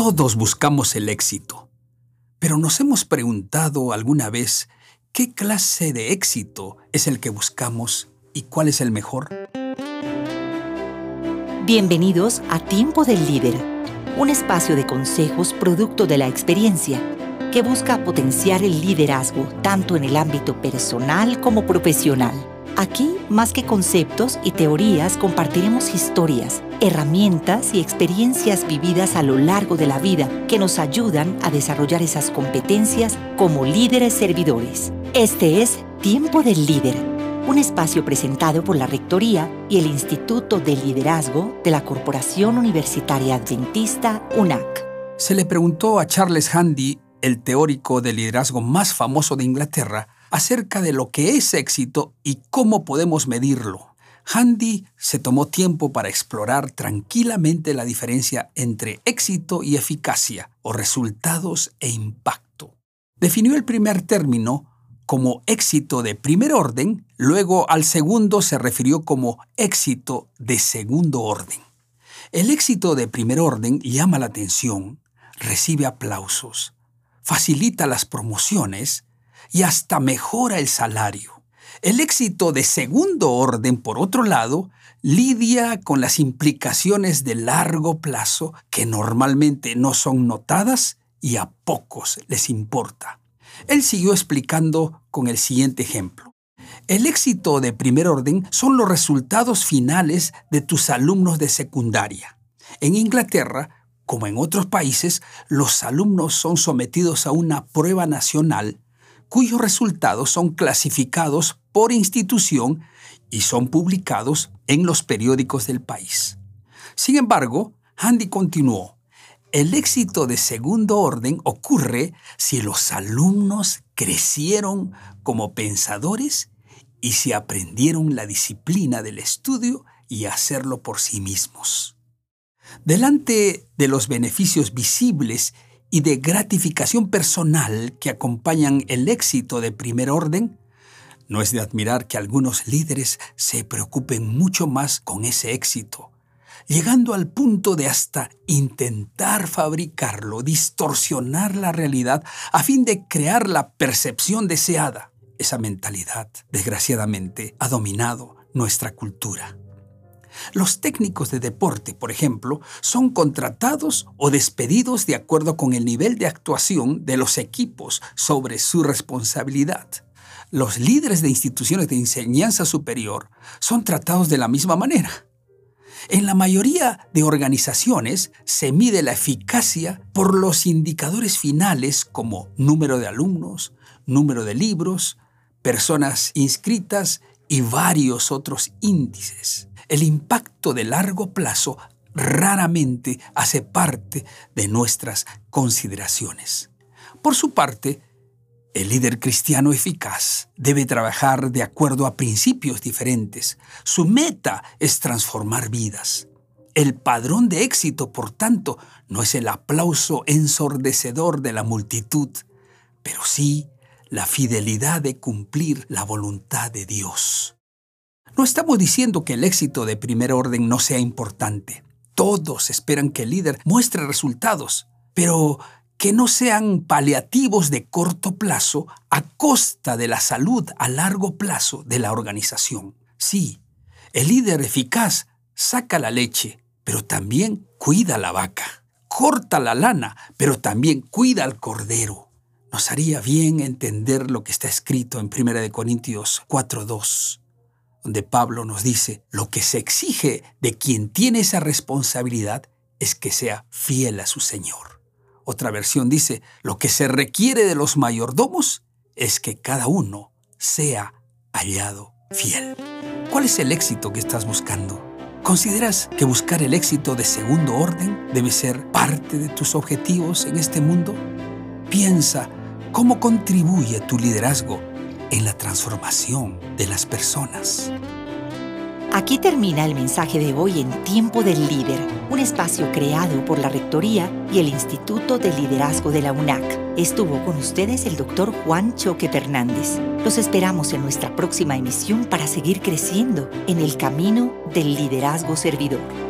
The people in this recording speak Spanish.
Todos buscamos el éxito, pero nos hemos preguntado alguna vez qué clase de éxito es el que buscamos y cuál es el mejor. Bienvenidos a Tiempo del Líder, un espacio de consejos producto de la experiencia que busca potenciar el liderazgo tanto en el ámbito personal como profesional. Aquí, más que conceptos y teorías, compartiremos historias, herramientas y experiencias vividas a lo largo de la vida que nos ayudan a desarrollar esas competencias como líderes servidores. Este es Tiempo del Líder, un espacio presentado por la Rectoría y el Instituto de Liderazgo de la Corporación Universitaria Adventista UNAC. Se le preguntó a Charles Handy, el teórico de liderazgo más famoso de Inglaterra, acerca de lo que es éxito y cómo podemos medirlo. Handy se tomó tiempo para explorar tranquilamente la diferencia entre éxito y eficacia, o resultados e impacto. Definió el primer término como éxito de primer orden, luego al segundo se refirió como éxito de segundo orden. El éxito de primer orden llama la atención, recibe aplausos, facilita las promociones y hasta mejora el salario. El éxito de segundo orden, por otro lado, lidia con las implicaciones de largo plazo que normalmente no son notadas y a pocos les importa. Él siguió explicando con el siguiente ejemplo. El éxito de primer orden son los resultados finales de tus alumnos de secundaria. En Inglaterra, como en otros países, los alumnos son sometidos a una prueba nacional cuyos resultados son clasificados por institución y son publicados en los periódicos del país. Sin embargo, Handy continuó, el éxito de segundo orden ocurre si los alumnos crecieron como pensadores y si aprendieron la disciplina del estudio y hacerlo por sí mismos. Delante de los beneficios visibles y de gratificación personal que acompañan el éxito de primer orden, no es de admirar que algunos líderes se preocupen mucho más con ese éxito, llegando al punto de hasta intentar fabricarlo, distorsionar la realidad a fin de crear la percepción deseada. Esa mentalidad, desgraciadamente, ha dominado nuestra cultura. Los técnicos de deporte, por ejemplo, son contratados o despedidos de acuerdo con el nivel de actuación de los equipos sobre su responsabilidad. Los líderes de instituciones de enseñanza superior son tratados de la misma manera. En la mayoría de organizaciones se mide la eficacia por los indicadores finales como número de alumnos, número de libros, personas inscritas y varios otros índices el impacto de largo plazo raramente hace parte de nuestras consideraciones. Por su parte, el líder cristiano eficaz debe trabajar de acuerdo a principios diferentes. Su meta es transformar vidas. El padrón de éxito, por tanto, no es el aplauso ensordecedor de la multitud, pero sí la fidelidad de cumplir la voluntad de Dios. No estamos diciendo que el éxito de primer orden no sea importante. Todos esperan que el líder muestre resultados, pero que no sean paliativos de corto plazo a costa de la salud a largo plazo de la organización. Sí, el líder eficaz saca la leche, pero también cuida la vaca. Corta la lana, pero también cuida al cordero. Nos haría bien entender lo que está escrito en 1 Corintios 4.2 donde Pablo nos dice, lo que se exige de quien tiene esa responsabilidad es que sea fiel a su Señor. Otra versión dice, lo que se requiere de los mayordomos es que cada uno sea hallado fiel. ¿Cuál es el éxito que estás buscando? ¿Consideras que buscar el éxito de segundo orden debe ser parte de tus objetivos en este mundo? Piensa cómo contribuye tu liderazgo en la transformación de las personas. Aquí termina el mensaje de hoy en Tiempo del Líder, un espacio creado por la Rectoría y el Instituto de Liderazgo de la UNAC. Estuvo con ustedes el doctor Juan Choque Fernández. Los esperamos en nuestra próxima emisión para seguir creciendo en el camino del liderazgo servidor.